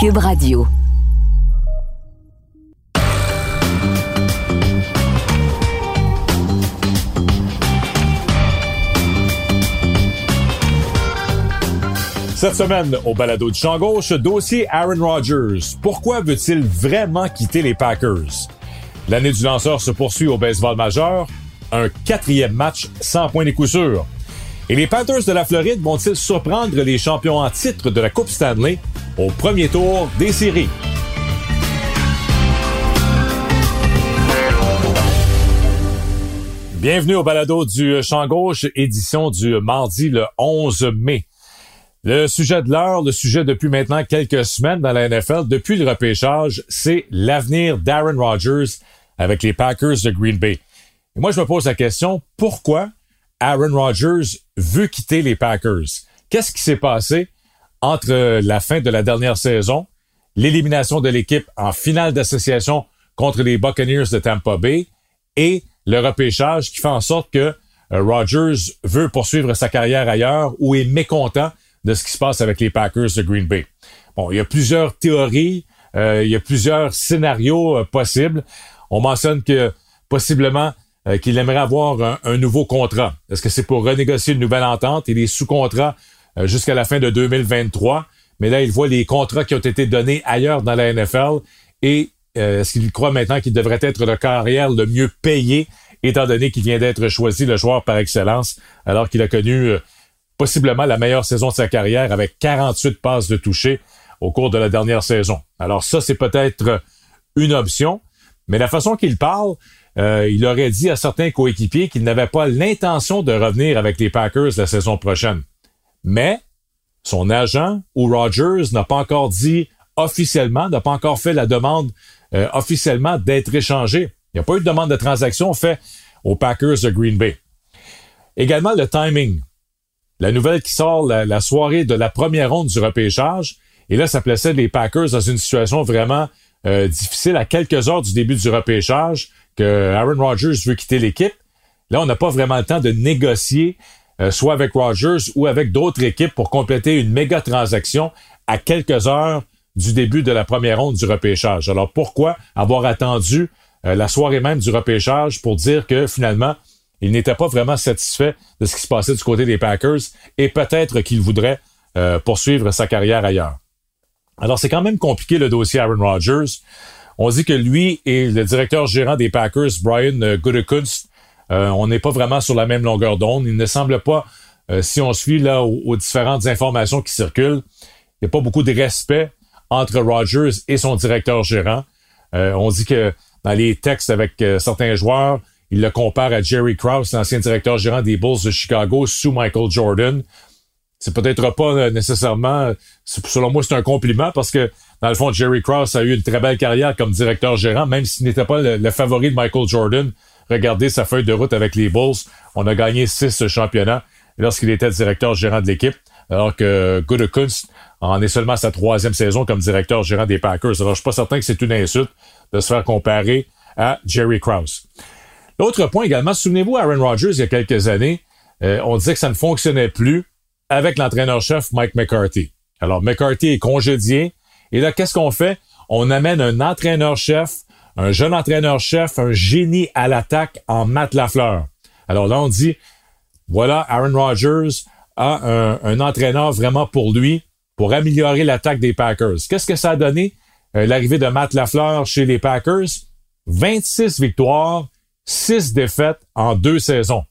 Cube Radio. Cette semaine, au balado du champ gauche, dossier Aaron Rodgers. Pourquoi veut-il vraiment quitter les Packers? L'année du lanceur se poursuit au baseball majeur. Un quatrième match sans point de coup sûr. Et les Panthers de la Floride vont-ils surprendre les champions en titre de la Coupe Stanley au premier tour des séries? Bienvenue au balado du champ gauche, édition du mardi le 11 mai. Le sujet de l'heure, le sujet depuis maintenant quelques semaines dans la NFL, depuis le repêchage, c'est l'avenir d'Aaron Rodgers avec les Packers de Green Bay. Et moi, je me pose la question, pourquoi Aaron Rodgers veut quitter les Packers? Qu'est-ce qui s'est passé entre la fin de la dernière saison, l'élimination de l'équipe en finale d'association contre les Buccaneers de Tampa Bay et le repêchage qui fait en sorte que euh, Rodgers veut poursuivre sa carrière ailleurs ou est mécontent de ce qui se passe avec les Packers de Green Bay? Bon, il y a plusieurs théories, euh, il y a plusieurs scénarios euh, possibles. On mentionne que possiblement euh, qu'il aimerait avoir un, nouveau contrat. Est-ce que c'est pour renégocier une nouvelle entente? Il est sous contrat jusqu'à la fin de 2023, mais là, il voit les contrats qui ont été donnés ailleurs dans la NFL et est-ce qu'il croit maintenant qu'il devrait être le carrière le mieux payé, étant donné qu'il vient d'être choisi le joueur par excellence, alors qu'il a connu possiblement la meilleure saison de sa carrière avec 48 passes de toucher au cours de la dernière saison? Alors ça, c'est peut-être une option, mais la façon qu'il parle, euh, il aurait dit à certains coéquipiers qu'il n'avait pas l'intention de revenir avec les Packers la saison prochaine. Mais son agent ou Rogers n'a pas encore dit officiellement, n'a pas encore fait la demande euh, officiellement d'être échangé. Il n'y a pas eu de demande de transaction faite aux Packers de Green Bay. Également le timing la nouvelle qui sort la, soirée de la première ronde du repêchage. Et là, ça plaçait les Packers dans une situation vraiment euh, difficile à quelques heures du début du repêchage, que Aaron Rodgers veut quitter l'équipe. Là, on n'a pas vraiment le temps de négocier, euh, soit avec Rodgers ou avec d'autres équipes pour compléter une méga transaction à quelques heures du début de la première ronde du repêchage. Alors pourquoi avoir attendu euh, la soirée même du repêchage pour dire que finalement, il n'était pas vraiment satisfait de ce qui se passait du côté des Packers et peut-être qu'il voudrait euh, poursuivre sa carrière ailleurs? Alors c'est quand même compliqué le dossier Aaron Rodgers. On dit que lui et le directeur gérant des Packers, Brian euh, Gutekunst, euh, on n'est pas vraiment sur la même longueur d'onde. Il ne semble pas, si on suit là aux, différentes informations qui circulent, il n'y a pas beaucoup de respect entre Rodgers et son directeur gérant. on dit que dans les textes avec certains joueurs, il le compare à Jerry Krause, l'ancien directeur gérant des Bulls de Chicago sous Michael Jordan. C'est peut-être pas euh, nécessairement, selon moi, c'est un compliment parce que, dans le fond, Jerry Krause a eu une très belle carrière comme directeur gérant, même s'il n'était pas le, favori de Michael Jordan. Regardez sa feuille de route avec les Bulls. On a gagné six championnats lorsqu'il était directeur gérant de l'équipe, alors que Gutekunst en est seulement à sa troisième saison comme directeur gérant des Packers. Alors, je suis pas certain que c'est une insulte de se faire comparer à Jerry Krause. L'autre point également, souvenez-vous, Aaron Rodgers, il y a quelques années, euh, on disait que ça ne fonctionnait plus avec l'entraîneur-chef Mike McCarthy. Alors, McCarthy est congédié. Et là, qu'est-ce qu'on fait? On amène un entraîneur-chef, un jeune entraîneur-chef, un génie à l'attaque en Matt Lafleur. Alors là, on dit, voilà, Aaron Rodgers a un, entraîneur vraiment pour lui, pour améliorer l'attaque des Packers. Qu'est-ce que ça a donné? Euh, l'arrivée de Matt Lafleur chez les Packers? 26 victoires, 6 défaites en deux saisons.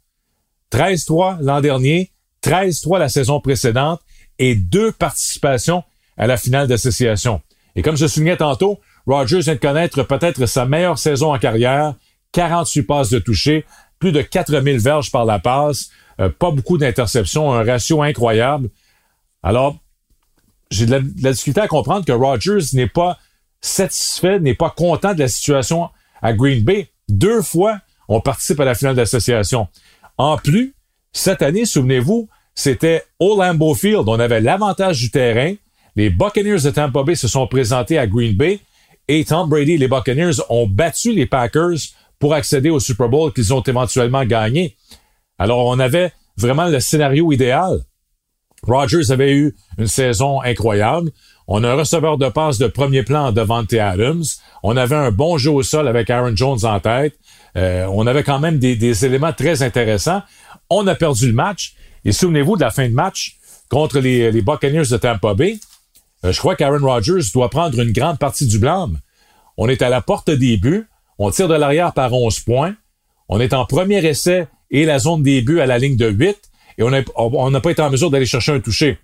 13-3 l'an dernier, 13-3 la saison précédente et deux participations à la finale d'association. Et comme je soulignais tantôt, Rogers vient de connaître peut-être sa meilleure saison en carrière, 48 passes de toucher, plus de 4000 verges par la passe, euh, pas beaucoup d'interceptions, un ratio incroyable. Alors, j'ai de, de la, difficulté à comprendre que Rogers n'est pas satisfait, n'est pas content de la situation à Green Bay. Deux fois, on participe à la finale d'association. En plus, cette année, souvenez-vous, c'était au Lambeau Field. On avait l'avantage du terrain. Les Buccaneers de Tampa Bay se sont présentés à Green Bay et Tom Brady les Buccaneers ont battu les Packers pour accéder au Super Bowl qu'ils ont éventuellement gagné. Alors, on avait vraiment le scénario idéal. Rogers avait eu une saison incroyable. On a un receveur de passe de premier plan devant Devante Adams. On avait un bon jeu au sol avec Aaron Jones en tête. Euh, on avait quand même des, éléments très intéressants. On a perdu le match. Et souvenez-vous de la fin de match contre les, Buccaneers de Tampa Bay. Euh, je crois qu'Aaron Rodgers doit prendre une grande partie du blâme. On est à la porte des buts. On tire de l'arrière par 11 points. On est en premier essai et la zone des buts à la ligne de 8. Et on n'a pas été en mesure d'aller chercher un toucher.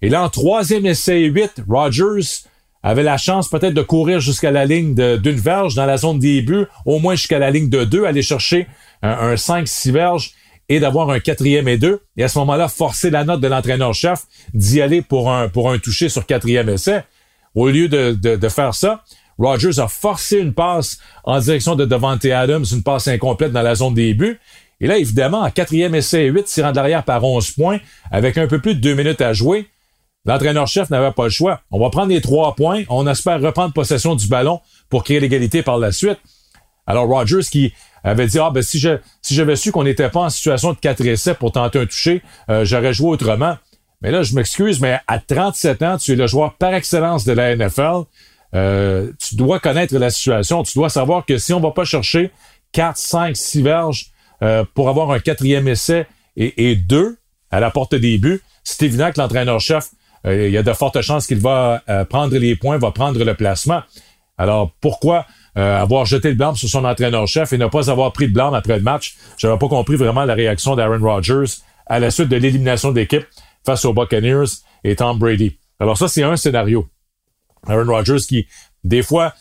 Et là, en troisième essai 8, Rogers avait la chance peut-être de courir jusqu'à la ligne d'une verge dans la zone des buts, au moins jusqu'à la ligne de 2, aller chercher un, 5-6 verges et d'avoir un quatrième et deux. Et à ce moment-là, forcer la note de l'entraîneur-chef d'y aller pour un, toucher sur quatrième essai. Au lieu de, faire ça, Rogers a forcé une passe en direction de Devante Adams, une passe incomplète dans la zone des buts. Et là, évidemment, en quatrième essai 8, tirant de l'arrière par 11 points, avec un peu plus de deux minutes à jouer, L'entraîneur-chef n'avait pas le choix. On va prendre les trois points. On espère reprendre possession du ballon pour créer l'égalité par la suite. Alors Rogers qui avait dit ah ben si si j'avais su qu'on n'était pas en situation de 4 essais pour tenter un toucher, euh, j'aurais joué autrement. Mais là je m'excuse mais à 37 ans, tu es le joueur par excellence de la NFL. Euh, tu dois connaître la situation, tu dois savoir que si on va pas chercher 4, 5, 6 verges euh, pour avoir un quatrième essai et, deux à la porte des buts, c'est évident que l'entraîneur-chef il y a de fortes chances qu'il va prendre les points, va prendre le placement. Alors, pourquoi euh, avoir jeté le blâme sur son entraîneur-chef et ne pas avoir pris de blâme après le match? Je n'avais pas compris vraiment la réaction d'Aaron Rodgers à la suite de l'élimination d'équipe face aux Buccaneers et Tom Brady. Alors ça, c'est un scénario. Aaron Rodgers qui, des fois,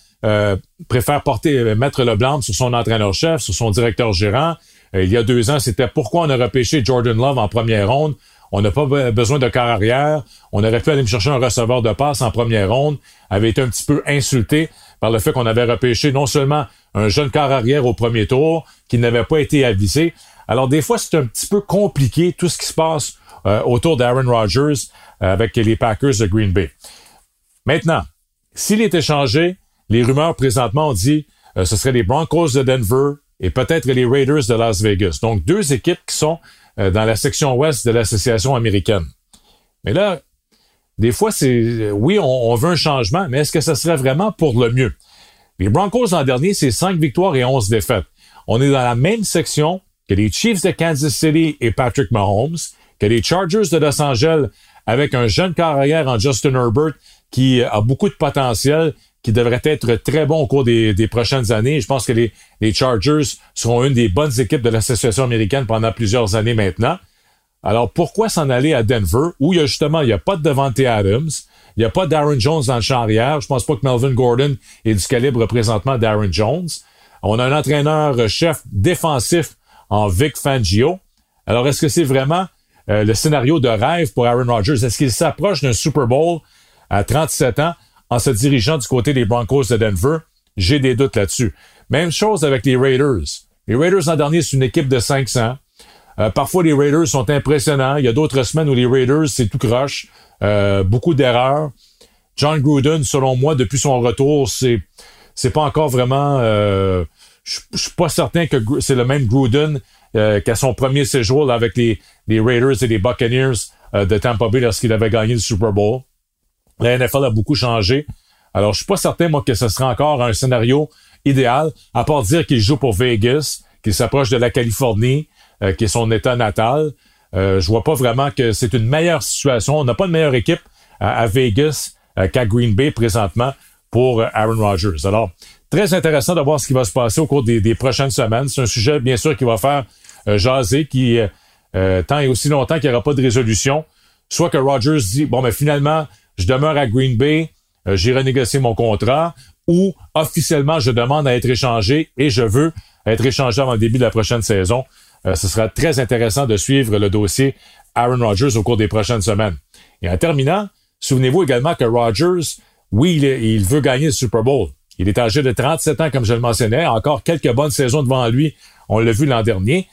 préfère porter, mettre le blâme sur son entraîneur-chef, sur son directeur gérant. il y a deux ans, c'était pourquoi on a repêché Jordan Love en première ronde? On n'a pas besoin de corps arrière. On aurait pu aller me chercher un receveur de passe en première ronde. Avait été un petit peu insulté par le fait qu'on avait repêché non seulement un jeune corps arrière au premier tour qui n'avait pas été avisé. Alors des fois, c'est un petit peu compliqué tout ce qui se passe euh, autour d'Aaron Rodgers euh, avec les Packers de Green Bay. Maintenant, s'il est échangé, les rumeurs présentement ont dit euh, ce serait les Broncos de Denver et peut-être les Raiders de Las Vegas. Donc deux équipes qui sont dans la section ouest de l'association américaine. Mais là, des fois, c'est oui, on, veut un changement, mais est-ce que ce serait vraiment pour le mieux? Les Broncos l'an dernier, c'est 5 victoires et 11 défaites. On est dans la même section que les Chiefs de Kansas City et Patrick Mahomes, que les Chargers de Los Angeles avec un jeune carrière en Justin Herbert qui a beaucoup de potentiel, qui devrait être très bon au cours des, prochaines années. Je pense que les, Chargers seront une des bonnes équipes de l'association américaine pendant plusieurs années maintenant. Alors pourquoi s'en aller à Denver où il y a justement il n'y a pas de Devante Adams, il n'y a pas d'Aaron Jones dans le champ arrière? Je pense pas que Melvin Gordon est du calibre présentement d'Aaron Jones. On a un entraîneur-chef défensif en Vic Fangio. Alors est-ce que c'est vraiment euh, le scénario de rêve pour Aaron Rodgers? Est-ce qu'il s'approche d'un Super Bowl à 37 ans en se dirigeant du côté des Broncos de Denver? J'ai des doutes là-dessus. Même chose avec les Raiders. Les Raiders l'an dernier, c'est une équipe de 500. Euh, parfois, les Raiders sont impressionnants. Il y a d'autres semaines où les Raiders, c'est tout croche. Euh, beaucoup d'erreurs. John Gruden, selon moi, depuis son retour, c'est c'est pas encore vraiment... Euh, je suis pas certain que c'est le même Gruden qu'à son premier séjour avec les, les Raiders et les Buccaneers de Tampa Bay lorsqu'il avait gagné le Super Bowl. La NFL a beaucoup changé. Alors, je suis pas certain, moi, que ce sera encore un scénario idéal, à part dire qu'il joue pour Vegas, qu'il s'approche de la Californie, euh, qui est son état natal. Euh, je vois pas vraiment que c'est une meilleure situation. On n'a pas de meilleure équipe à, Vegas euh, qu'à Green Bay présentement pour Aaron Rodgers. Alors, très intéressant de voir ce qui va se passer au cours des, des prochaines semaines. C'est un sujet, bien sûr, qui va faire jaser, qui, tant et aussi longtemps qu'il n'y aura pas de résolution, soit que Rodgers dit, bon, mais finalement, je demeure à Green Bay, euh, j'ai renégocié mon contrat, ou officiellement je demande à être échangé et je veux être échangé avant le début de la prochaine saison. Euh, ce sera très intéressant de suivre le dossier Aaron Rodgers au cours des prochaines semaines. Et en terminant, souvenez-vous également que Rodgers, oui, il, veut gagner le Super Bowl. Il est âgé de 37 ans, comme je le mentionnais, encore quelques bonnes saisons devant lui. On l'a vu l'an dernier.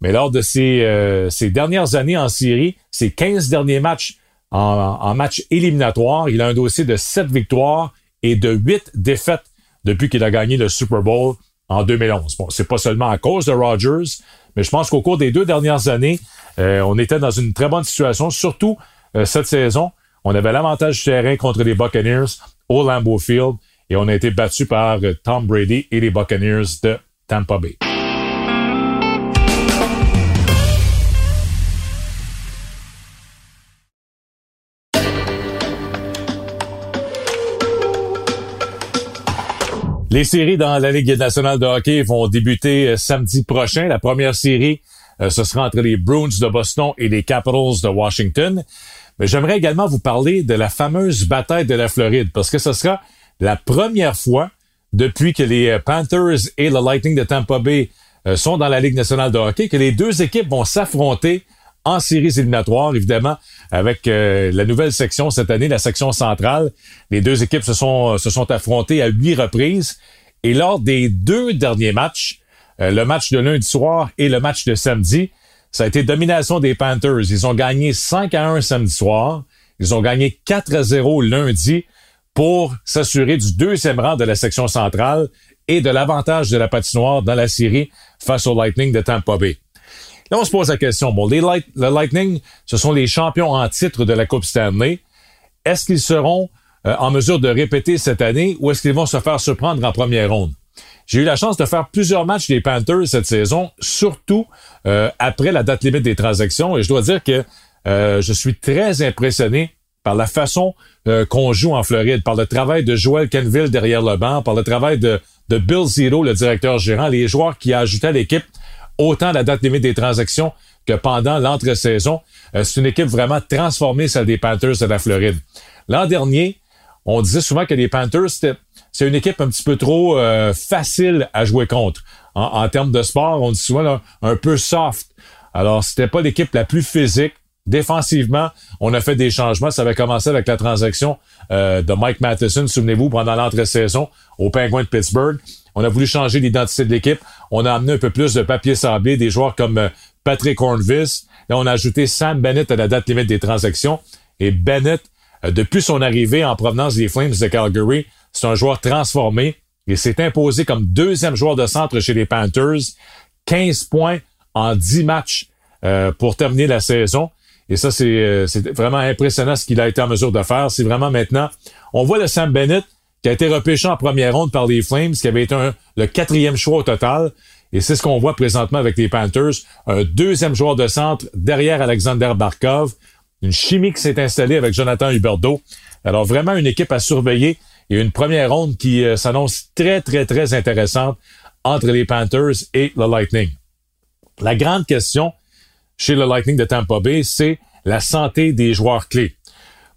Mais lors de ses, euh, dernières années en série, ses 15 derniers matchs en, match éliminatoire. Il a un dossier de 7 victoires et de 8 défaites depuis qu'il a gagné le Super Bowl en 2011. Bon, c'est pas seulement à cause de Rodgers, mais je pense qu'au cours des deux dernières années, euh, on était dans une très bonne situation, surtout cette saison. On avait l'avantage du terrain contre les Buccaneers au Lambeau Field et on a été battu par Tom Brady et les Buccaneers de Tampa Bay. Les séries dans la Ligue nationale de hockey vont débuter euh, samedi prochain. La première série, euh, ce sera entre les Bruins de Boston et les Capitals de Washington. Mais j'aimerais également vous parler de la fameuse bataille de la Floride parce que ce sera la première fois depuis que les euh, Panthers et le Lightning de Tampa Bay sont dans la Ligue nationale de hockey que les deux équipes vont s'affronter en séries éliminatoires, évidemment, avec la nouvelle section cette année, la section centrale. Les deux équipes se sont, se sont affrontées à huit reprises. Et lors des deux derniers matchs, euh, le match de lundi soir et le match de samedi, ça a été domination des Panthers. Ils ont gagné 5 à 1 samedi soir. Ils ont gagné 4 à 0 lundi pour s'assurer du deuxième rang de la section centrale et de l'avantage de la patinoire dans la série face au Lightning de Tampa Bay. Là, on se pose la question. Bon, les le Lightning, ce sont les champions en titre de la Coupe Stanley. Est-ce qu'ils seront euh, en mesure de répéter cette année ou est-ce qu'ils vont se faire surprendre en première ronde? J'ai eu la chance de faire plusieurs matchs des Panthers cette saison, surtout euh, après la date limite des transactions, et je dois dire que euh, je suis très impressionné par la façon qu'on joue en Floride, par le travail de Joel Kenville derrière le banc, par le travail de, Bill Zero, le directeur gérant, les joueurs qui ajoutaient à l'équipe autant la date limite des transactions que pendant l'entre-saison. c'est une équipe vraiment transformée, celle des Panthers de la Floride. L'an dernier, on disait souvent que les Panthers, c'est une équipe un petit peu trop euh, facile à jouer contre. En, termes de sport, on dit souvent un peu soft. Alors, c'était pas l'équipe la plus physique. Défensivement, on a fait des changements. Ça avait commencé avec la transaction euh, de Mike Matheson, souvenez-vous, pendant l'entre-saison au Penguin de Pittsburgh. On a voulu changer l'identité de l'équipe. On a amené un peu plus de papier sablé, des joueurs comme euh, Patrick Hornvis. Là, on a ajouté Sam Bennett à la date limite des transactions. Et Bennett euh, depuis son arrivée en provenance des Flames de Calgary, c'est un joueur transformé. Il s'est imposé comme deuxième joueur de centre chez les Panthers. 15 points en 10 matchs euh, pour terminer la saison. Et ça, c'est vraiment impressionnant ce qu'il a été en mesure de faire. C'est vraiment maintenant... On voit le Sam Bennett qui a été repêché en première ronde par les Flames, qui avait été le quatrième choix au total. Et c'est ce qu'on voit présentement avec les Panthers. Un deuxième joueur de centre derrière Alexander Barkov une chimie qui s'est installée avec Jonathan Huberdeau. Alors vraiment une équipe à surveiller et une première ronde qui euh, s'annonce très, très, très intéressante entre les Panthers et le Lightning. La grande question chez le Lightning de Tampa Bay, c'est la santé des joueurs clés.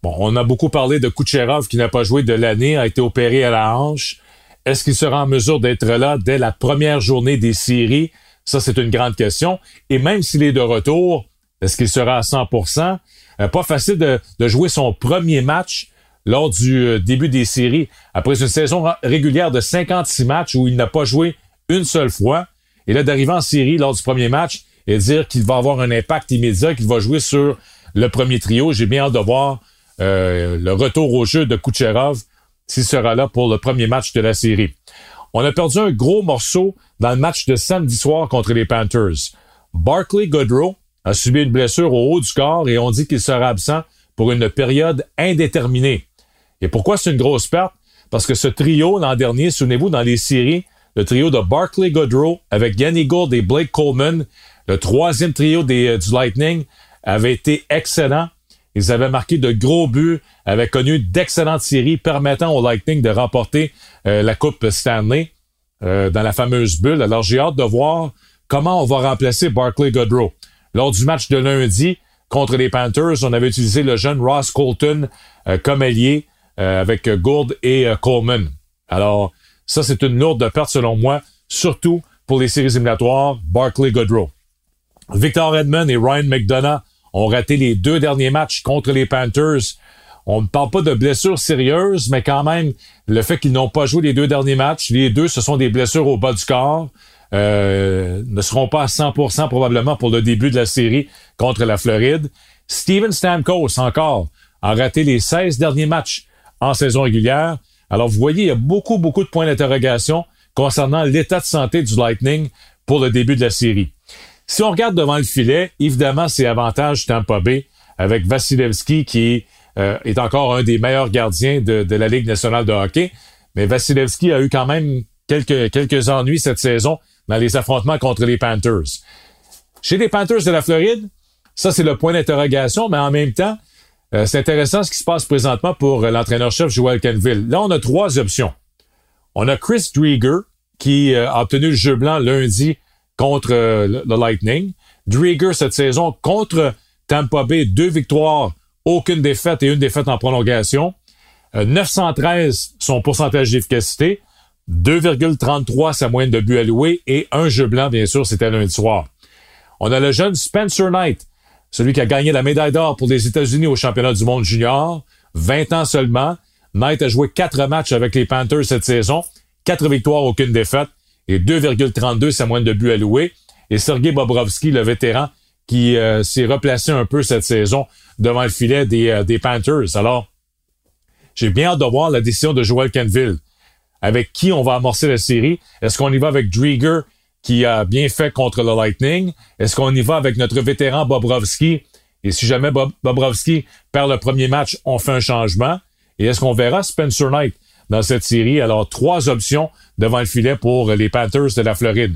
Bon, on a beaucoup parlé de Kucherov qui n'a pas joué de l'année, a été opéré à la hanche. Est-ce qu'il sera en mesure d'être là dès la première journée des séries? Ça, c'est une grande question. Et même s'il est de retour, est-ce qu'il sera à 100% euh, pas facile de, jouer son premier match lors du euh, début des séries. Après une saison régulière de 56 matchs où il n'a pas joué une seule fois. Et là, d'arriver en série lors du premier match et dire qu'il va avoir un impact immédiat, qu'il va jouer sur le premier trio. J'ai bien hâte de voir euh, le retour au jeu de Kucherov s'il sera là pour le premier match de la série. On a perdu un gros morceau dans le match de samedi soir contre les Panthers. Barclay Goodrow, a subi une blessure au haut du corps et on dit qu'il sera absent pour une période indéterminée. Et pourquoi c'est une grosse perte? Parce que ce trio, l'an dernier, souvenez-vous, dans les séries, le trio de Barclay Goodrow avec Yanni Gould et Blake Coleman, le troisième trio euh, du Lightning, avait été excellent. Ils avaient marqué de gros buts, avaient connu d'excellentes séries permettant au Lightning de remporter euh, la Coupe Stanley euh, dans la fameuse bulle. Alors j'ai hâte de voir comment on va remplacer Barclay Goodrow. Lors du match de lundi contre les Panthers, on avait utilisé le jeune Ross Colton euh, comme allié avec Gould et Coleman. Alors, ça, c'est une lourde perte selon moi, surtout pour les séries éliminatoires, Barclay Goodrow. Victor Edmond et Ryan McDonough ont raté les deux derniers matchs contre les Panthers. On ne parle pas de blessures sérieuses, mais quand même, le fait qu'ils n'ont pas joué les deux derniers matchs, les deux, ce sont des blessures au bas du corps. Euh, ne seront pas à 100% probablement pour le début de la série contre la Floride. Steven Stamkos, encore, a raté les 16 derniers matchs en saison régulière. Alors, vous voyez, il y a beaucoup, beaucoup de points d'interrogation concernant l'état de santé du Lightning pour le début de la série. Si on regarde devant le filet, évidemment, c'est avantage Tampa Bay avec Vasilevski qui euh, est encore un des meilleurs gardiens de, la Ligue nationale de hockey. Mais Vasilevski a eu quand même quelques, ennuis cette saison dans les affrontements contre les Panthers. Chez les Panthers de la Floride, ça c'est le point d'interrogation, mais en même temps, euh, c'est intéressant ce qui se passe présentement pour euh, l'entraîneur-chef Joel Kenville. Là, on a trois options. On a Chris Drieger, qui a obtenu le jeu blanc lundi contre le, Lightning. Drieger, cette saison, contre Tampa Bay, deux victoires, aucune défaite et une défaite en prolongation. 913 son pourcentage d'efficacité. 2,33 sa moyenne de buts alloués et un jeu blanc, bien sûr, c'était lundi soir. On a le jeune Spencer Knight, celui qui a gagné la médaille d'or pour les États-Unis au championnat du monde junior, 20 ans seulement. Knight a joué quatre matchs avec les Panthers cette saison, quatre victoires, aucune défaite et 2,32 sa moyenne de buts alloués. Et Sergei Bobrovski, le vétéran, qui euh, s'est replacé un peu cette saison devant le filet des, euh, des Panthers. Alors, j'ai bien hâte de voir la décision de Joel Kenville. Avec qui on va amorcer la série? Est-ce qu'on y va avec Drieger qui a bien fait contre le Lightning? Est-ce qu'on y va avec notre vétéran Bobrovski? Et si jamais Bobrovski perd le premier match, on fait un changement. Et est-ce qu'on verra Spencer Knight dans cette série? Alors, trois options devant le filet pour les Panthers de la Floride.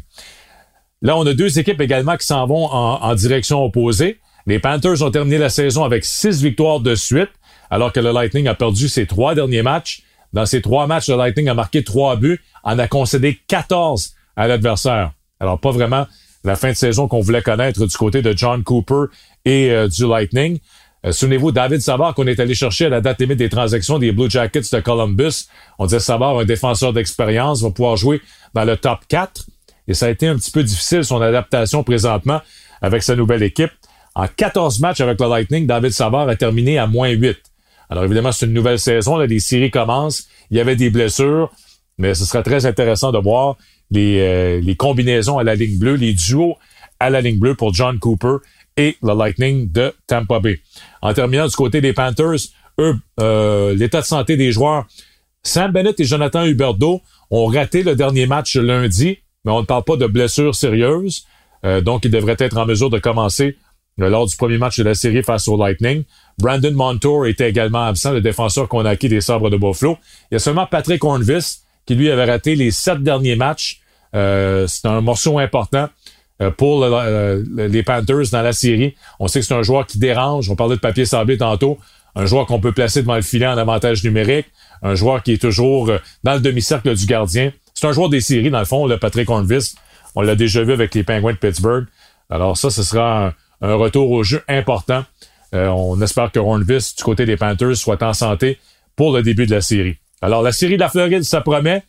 Là, on a deux équipes également qui s'en vont en, direction opposée. Les Panthers ont terminé la saison avec six victoires de suite, alors que le Lightning a perdu ses trois derniers matchs. Dans ces trois matchs, le Lightning a marqué trois buts, en a concédé 14 à l'adversaire. Alors, pas vraiment la fin de saison qu'on voulait connaître du côté de John Cooper et euh, du Lightning. Euh, Souvenez-vous, David Savard, qu'on est allé chercher à la date limite des transactions des Blue Jackets de Columbus. On disait Savard, un défenseur d'expérience, va pouvoir jouer dans le top 4. Et ça a été un petit peu difficile, son adaptation présentement avec sa nouvelle équipe. En 14 matchs avec le Lightning, David Savard a terminé à moins 8. Alors évidemment, c'est une nouvelle saison, là, les séries commencent, il y avait des blessures, mais ce sera très intéressant de voir les, euh, les combinaisons à la ligne bleue, les duos à la ligne bleue pour John Cooper et le Lightning de Tampa Bay. En terminant du côté des Panthers, eux, euh, l'état de santé des joueurs, Sam Bennett et Jonathan Huberdeau ont raté le dernier match lundi, mais on ne parle pas de blessures sérieuses, euh, donc ils devraient être en mesure de commencer lors du premier match de la série face au Lightning. Brandon Montour était également absent, le défenseur qu'on a acquis des Sabres de Buffalo. Il y a seulement Patrick Hornvis qui lui avait raté les sept derniers matchs. Euh, c'est un morceau important euh, pour euh, les Panthers dans la série. On sait que c'est un joueur qui dérange. On parlait de papier sablé tantôt. Un joueur qu'on peut placer devant le filet en avantage numérique. Un joueur qui est toujours dans le demi-cercle du gardien. C'est un joueur des séries, dans le fond, le Patrick Hornvis. On l'a déjà vu avec les Penguins de Pittsburgh. Alors ça, ce sera un, retour au jeu important. on espère que Hornvis, du côté des Panthers, soit en santé pour le début de la série. Alors, la série de la Floride, ça promet.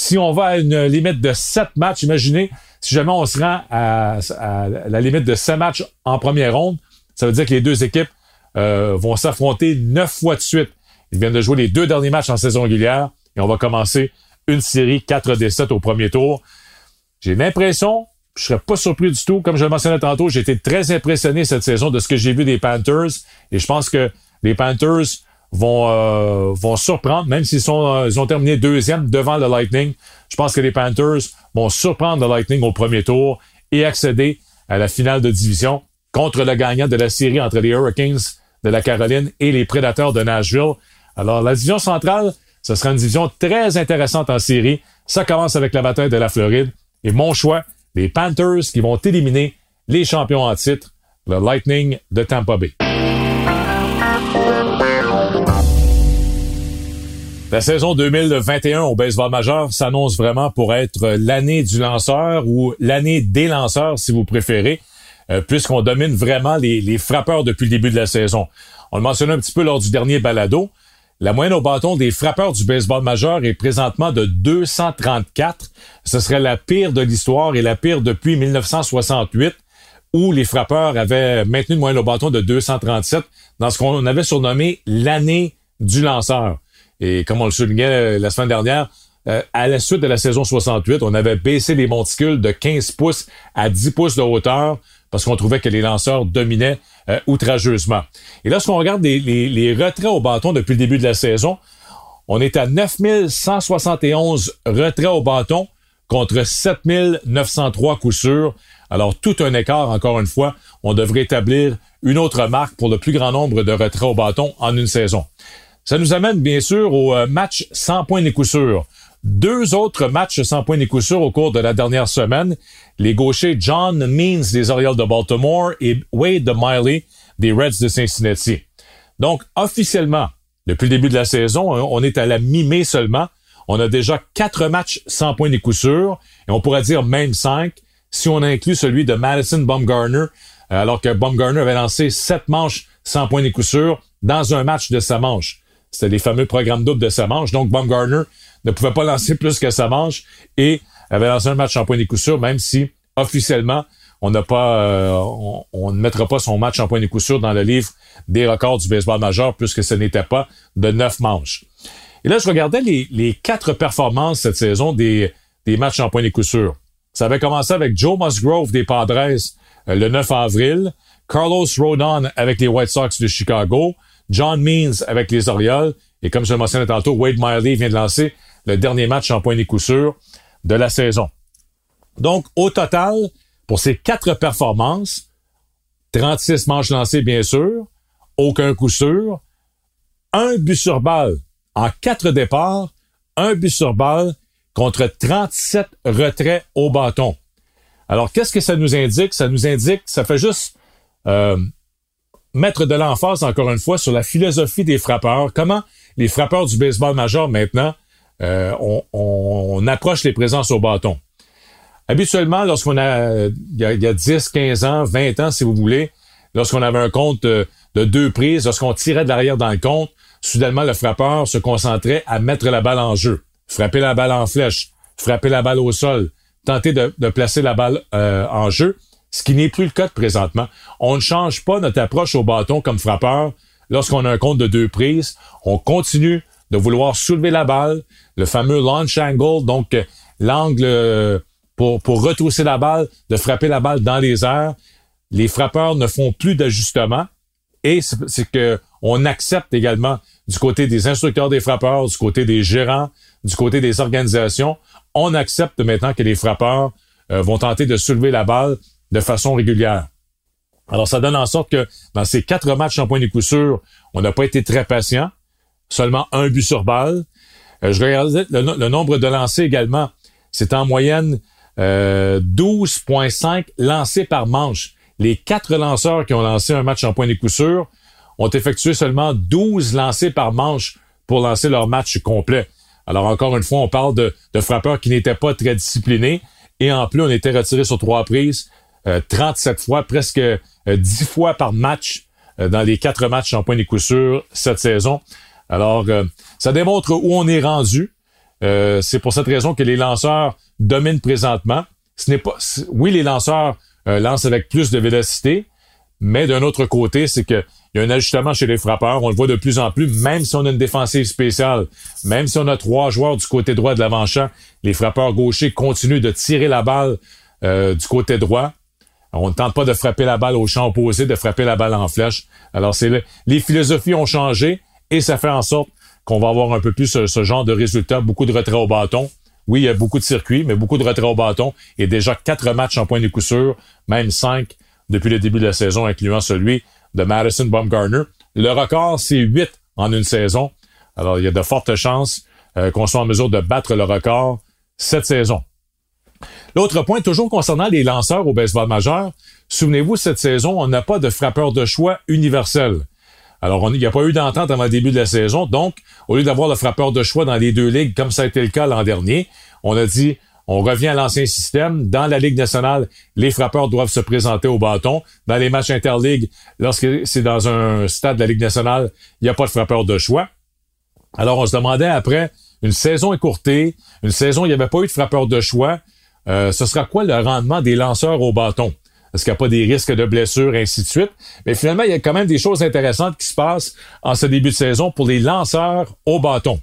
Si on va à une limite de sept matchs, imaginez, si jamais on se rend à, la limite de sept matchs en première ronde, ça veut dire que les deux équipes euh, vont s'affronter neuf fois de suite. Ils viennent de jouer les deux derniers matchs en saison régulière et on va commencer une série 4 des 7 au premier tour. J'ai l'impression, je serais pas surpris du tout, comme je le mentionnais tantôt, j'ai été très impressionné cette saison de ce que j'ai vu des Panthers et je pense que les Panthers vont, euh, vont surprendre, même s'ils sont euh, ils ont terminé deuxième devant le Lightning. Je pense que les Panthers vont surprendre le Lightning au premier tour et accéder à la finale de division contre le gagnant de la série entre les Hurricanes de la Caroline et les Prédateurs de Nashville. Alors, la division centrale, ce sera une division très intéressante en série. Ça commence avec la bataille de la Floride. Et mon choix, les Panthers qui vont éliminer les champions en titre, le Lightning de Tampa Bay. La saison 2021 au baseball majeur s'annonce vraiment pour être l'année du lanceur ou l'année des lanceurs, si vous préférez, euh, puisqu'on domine vraiment les, frappeurs depuis le début de la saison. On le mentionnait un petit peu lors du dernier balado. La moyenne au bâton des frappeurs du baseball majeur est présentement de 234. Ce serait la pire de l'histoire et la pire depuis 1968, où les frappeurs avaient maintenu une moyenne au bâton de 237 dans ce qu'on avait surnommé l'année du lanceur. Et comme on le soulignait euh, la semaine dernière, euh, à la suite de la saison 68, on avait baissé les monticules de 15 pouces à 10 pouces de hauteur parce qu'on trouvait que les lanceurs dominaient euh, outrageusement. Et lorsqu'on regarde les, les, retraits au bâton depuis le début de la saison, on est à 9171 retraits au bâton contre 7903 coups sûrs. Alors, tout un écart, encore une fois. On devrait établir une autre marque pour le plus grand nombre de retraits au bâton en une saison. Ça nous amène bien sûr au euh, match sans points ni coup sûr. Deux autres matchs sans points ni coup sûr au cours de la dernière semaine. Les gauchers John Means des Orioles de Baltimore et Wade de Miley des Reds de Cincinnati. Donc, officiellement, depuis le début de la saison, hein, on est à la mi-mai seulement. On a déjà quatre matchs sans points ni coup sûr, et on pourrait dire même cinq si on inclut celui de Madison Bumgarner, euh, alors que Bumgarner avait lancé sept manches sans points ni coup sûr dans un match de sa manche. C'était les fameux programmes doubles de sa manche. Donc, Bumgarner ne pouvait pas lancer plus que sa manche et avait lancé un match en point des coups sûrs, même si officiellement euh, on, ne mettra pas son match en point des coups sûrs dans le livre des records du baseball majeur puisque ce n'était pas de neuf manches. Et là, je regardais les, quatre performances cette saison des, des matchs en point des coups sûrs. Ça avait commencé avec Joe Musgrove des Padres euh, le 9 avril, Carlos Rodon avec les White Sox de Chicago, John Means avec les Orioles, et comme je le mentionnais tantôt, Wade Miley vient de lancer le dernier match en point des coups sûrs de la saison. Donc, au total, pour ces quatre performances, 36 manches lancées, bien sûr, aucun coup sûr, un but sur balle en quatre départs, un but sur balle contre 37 retraits au bâton. Alors, qu'est-ce que ça nous indique? Ça nous indique, ça fait juste euh, mettre de l'emphase, encore une fois, sur la philosophie des frappeurs. Comment les frappeurs du baseball majeur, maintenant, euh, on, approche les présences au bâton? Habituellement, lorsqu'on a, il y a, 10, 15 ans, 20 ans, si vous voulez, lorsqu'on avait un compte de, deux prises, lorsqu'on tirait de l'arrière dans le compte, soudainement, le frappeur se concentrait à mettre la balle en jeu, frapper la balle en flèche, frapper la balle au sol, tenter de, placer la balle euh, en jeu, ce qui n'est plus le cas de présentement. On ne change pas notre approche au bâton comme frappeur lorsqu'on a un compte de deux prises. On continue de vouloir soulever la balle, le fameux launch angle, donc euh, l'angle euh, pour, pour retrousser la balle, de frapper la balle dans les airs. Les frappeurs ne font plus d'ajustement et c'est que on accepte également du côté des instructeurs des frappeurs, du côté des gérants, du côté des organisations, on accepte maintenant que les frappeurs euh, vont tenter de soulever la balle de façon régulière. Alors, ça donne en sorte que dans ces quatre matchs en point de coup sûr, on n'a pas été très patient. Seulement un but sur balle. Euh, je regardais le, nombre de lancers également. C'est en moyenne 12,5 euh, lancés par manche. Les quatre lanceurs qui ont lancé un match en point de coup sûr ont effectué seulement 12 lancés par manche pour lancer leur match complet. Alors encore une fois, on parle de, frappeurs qui n'étaient pas très disciplinés et en plus, on était retiré sur trois prises 37 euh, fois, presque 10 fois par match dans les quatre matchs en point de coup sûr cette saison. Alors, euh, ça démontre où on est rendu. Euh, c'est pour cette raison que les lanceurs dominent présentement. Ce n'est pas, oui, les lanceurs euh, lancent avec plus de vélocité, mais d'un autre côté, c'est que il y a un ajustement chez les frappeurs. On le voit de plus en plus, même si on a une défensive spéciale, même si on a trois joueurs du côté droit de l'avant-champ, les frappeurs gauchers continuent de tirer la balle du côté droit. On ne tente pas de frapper la balle au champ opposé, de frapper la balle en flèche. Alors, c'est les philosophies ont changé et ça fait en sorte qu'on va avoir un peu plus ce, genre de résultats, beaucoup de retraits au bâton. Oui, il y a beaucoup de circuits, mais beaucoup de retraits au bâton et déjà quatre matchs en point de coup sûr, même cinq depuis le début de la saison, incluant celui de Madison Bumgarner. Le record, c'est huit en une saison. Alors, il y a de fortes chances euh, qu'on soit en mesure de battre le record cette saison. L'autre point, toujours concernant les lanceurs au baseball majeur, souvenez-vous, cette saison, on n'a pas de frappeur de choix universel. Alors, il n'y a pas eu d'entente avant le début de la saison. Donc, au lieu d'avoir le frappeur de choix dans les deux ligues, comme ça a été le cas l'an dernier, on a dit, on revient à l'ancien système. Dans la Ligue nationale, les frappeurs doivent se présenter au bâton. Dans les matchs interligues, lorsque c'est dans un stade de la Ligue nationale, il n'y a pas de frappeur de choix. Alors, on se demandait après, une saison écourtée, une saison où il n'y avait pas eu de frappeur de choix, euh, ce sera quoi le rendement des lanceurs au bâton? Est-ce qu'il n'y a pas des risques de blessures, ainsi de suite? Mais finalement, il y a quand même des choses intéressantes qui se passent en ce début de saison pour les lanceurs au bâton.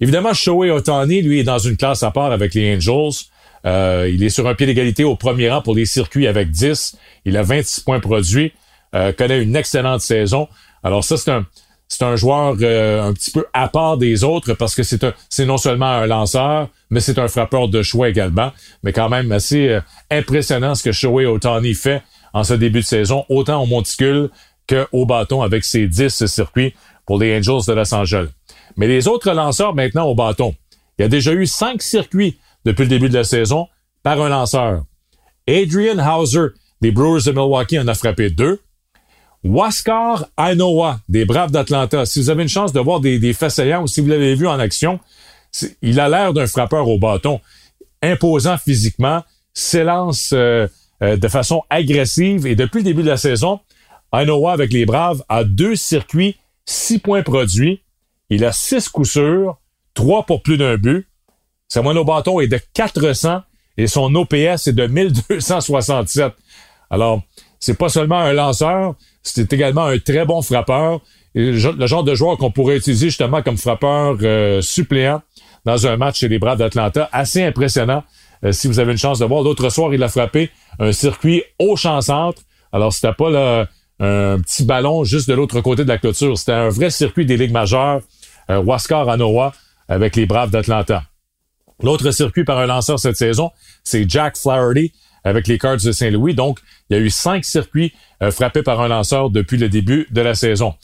Évidemment, Shohei Otani, lui, est dans une classe à part avec les Angels. Euh, il est sur un pied d'égalité au premier rang pour les circuits avec 10. Il a 26 points produits, euh, connaît une excellente saison. Alors ça, c'est un, c'est un joueur euh, un petit peu à part des autres parce que c'est c'est non seulement un lanceur, mais c'est un frappeur de choix également. Mais quand même assez euh, impressionnant ce que Shohei Otani fait en ce début de saison, autant au monticule qu'au bâton avec ses 10 circuits pour les Angels de Los Angeles. Mais les autres lanceurs maintenant au bâton. Il y a déjà eu cinq circuits depuis le début de la saison par un lanceur. Adrian Hauser des Brewers de Milwaukee en a frappé deux. Waskar Ainoa des Braves d'Atlanta. Si vous avez une chance de voir des, des ou si vous l'avez vu en action, il a l'air d'un frappeur au bâton, imposant physiquement, s'élance euh, euh, de façon agressive et depuis le début de la saison, Ainoa avec les Braves a deux circuits, six points produits. Il a six coups sûrs, trois pour plus d'un but. Sa moyenne au bâton est de 400 et son OPS est de 1267. Alors, c'est pas seulement un lanceur, c'est également un très bon frappeur. le genre de joueur qu'on pourrait utiliser justement comme frappeur euh, suppléant dans un match chez les Braves d'Atlanta. Assez impressionnant. Euh, si vous avez une chance de voir. L'autre soir, il a frappé un circuit au champ-centre. Alors, c'était pas un petit ballon juste de l'autre côté de la clôture. C'était un vrai circuit des ligues majeures. Euh, Waskar Anoa avec les Braves d'Atlanta. L'autre circuit par un lanceur cette saison, c'est Jack Flaherty avec les Cards de Saint-Louis. Donc, il y a eu cinq circuits euh, frappés par un lanceur depuis le début de la saison.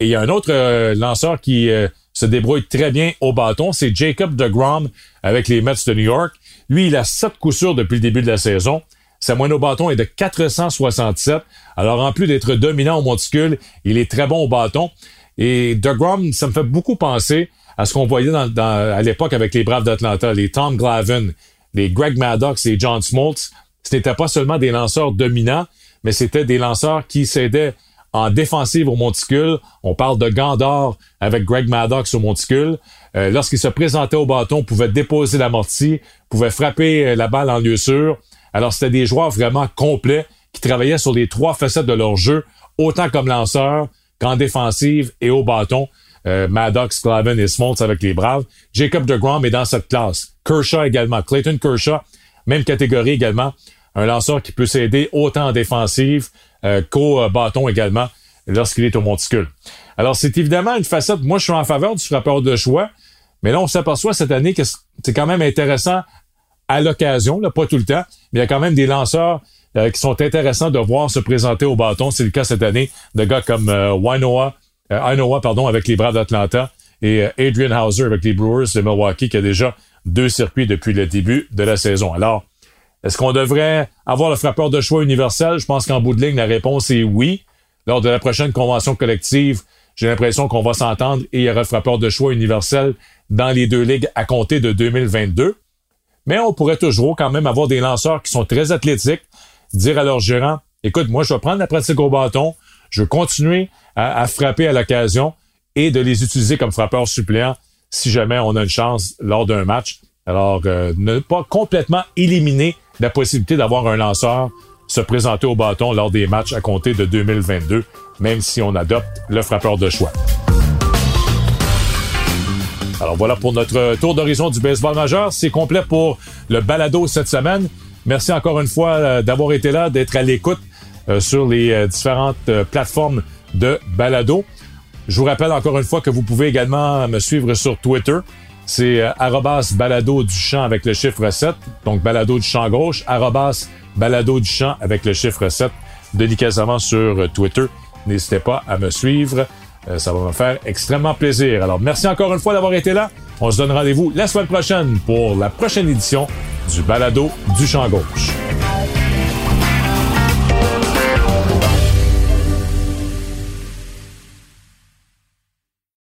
Et il y a un autre euh, lanceur qui euh, se débrouille très bien au bâton, c'est Jacob DeGrom avec les Mets de New York. Lui, il a sept coups sûrs depuis le début de la saison. Sa moyenne au bâton est de 467. Alors, en plus d'être dominant au monticule, il est très bon au bâton. Et DeGrom, ça me fait beaucoup penser à ce qu'on voyait à l'époque avec les Braves d'Atlanta, les Tom Glavin, les Greg Maddox et John Smoltz. Ce n'était pas seulement des lanceurs dominants, mais c'était des lanceurs qui s'aidaient en défensive au monticule. On parle de Gandor avec Greg Maddox au monticule. Euh, Lorsqu'il se présentait au bâton, pouvait déposer l'amorti, pouvait frapper euh, la balle en lieu sûr. Alors, c'était des joueurs vraiment complets qui travaillaient sur les trois facettes de leur jeu, autant comme lanceur qu'en défensive et au bâton. Euh, Maddox, Clavin et Smoltz avec les Braves. Jacob DeGrom est dans cette classe. Kershaw également. Clayton Kershaw, même catégorie également. Un lanceur qui peut s'aider autant en défensive euh, qu'au bâton également lorsqu'il est au monticule. Alors, c'est évidemment une facette. Moi, je suis en faveur du frappeur de choix. Mais là, on s'aperçoit cette année que c'est quand même intéressant à l'occasion, pas tout le temps, mais il y a quand même des lanceurs euh, qui sont intéressants de voir se présenter au bâton. C'est le cas cette année de gars comme euh, euh, pardon, avec les Braves d'Atlanta et euh, Adrian Hauser avec les Brewers de Milwaukee qui a déjà deux circuits depuis le début de la saison. Alors, est-ce qu'on devrait avoir le frappeur de choix universel? Je pense qu'en bout de ligne, la réponse est oui. Lors de la prochaine convention collective, j'ai l'impression qu'on va s'entendre et il y aura le frappeur de choix universel dans les deux ligues à compter de 2022. Mais on pourrait toujours quand même avoir des lanceurs qui sont très athlétiques, dire à leur gérant, écoute, moi, je vais prendre la pratique au bâton, je vais continuer à, frapper à l'occasion et de les utiliser comme frappeurs suppléants si jamais on a une chance lors d'un match. Alors, euh, ne pas complètement éliminer la possibilité d'avoir un lanceur se présenter au bâton lors des matchs à compter de 2022, même si on adopte le frappeur de choix. Alors voilà pour notre tour d'horizon du baseball majeur. C'est complet pour le balado cette semaine. Merci encore une fois euh, d'avoir été là, d'être à l'écoute euh, sur les différentes plateformes de balado. Je vous rappelle encore une fois que vous pouvez également me suivre sur Twitter. C'est euh, arrobas balado du champ avec le chiffre 7. Donc balado du champ gauche, arrobas balado du champ avec le chiffre 7. Denis Casavant sur euh, Twitter. N'hésitez pas à me suivre. Euh, ça va me faire extrêmement plaisir. Alors merci encore une fois d'avoir été là. On se donne rendez-vous la semaine prochaine pour la prochaine édition du balado du champ gauche.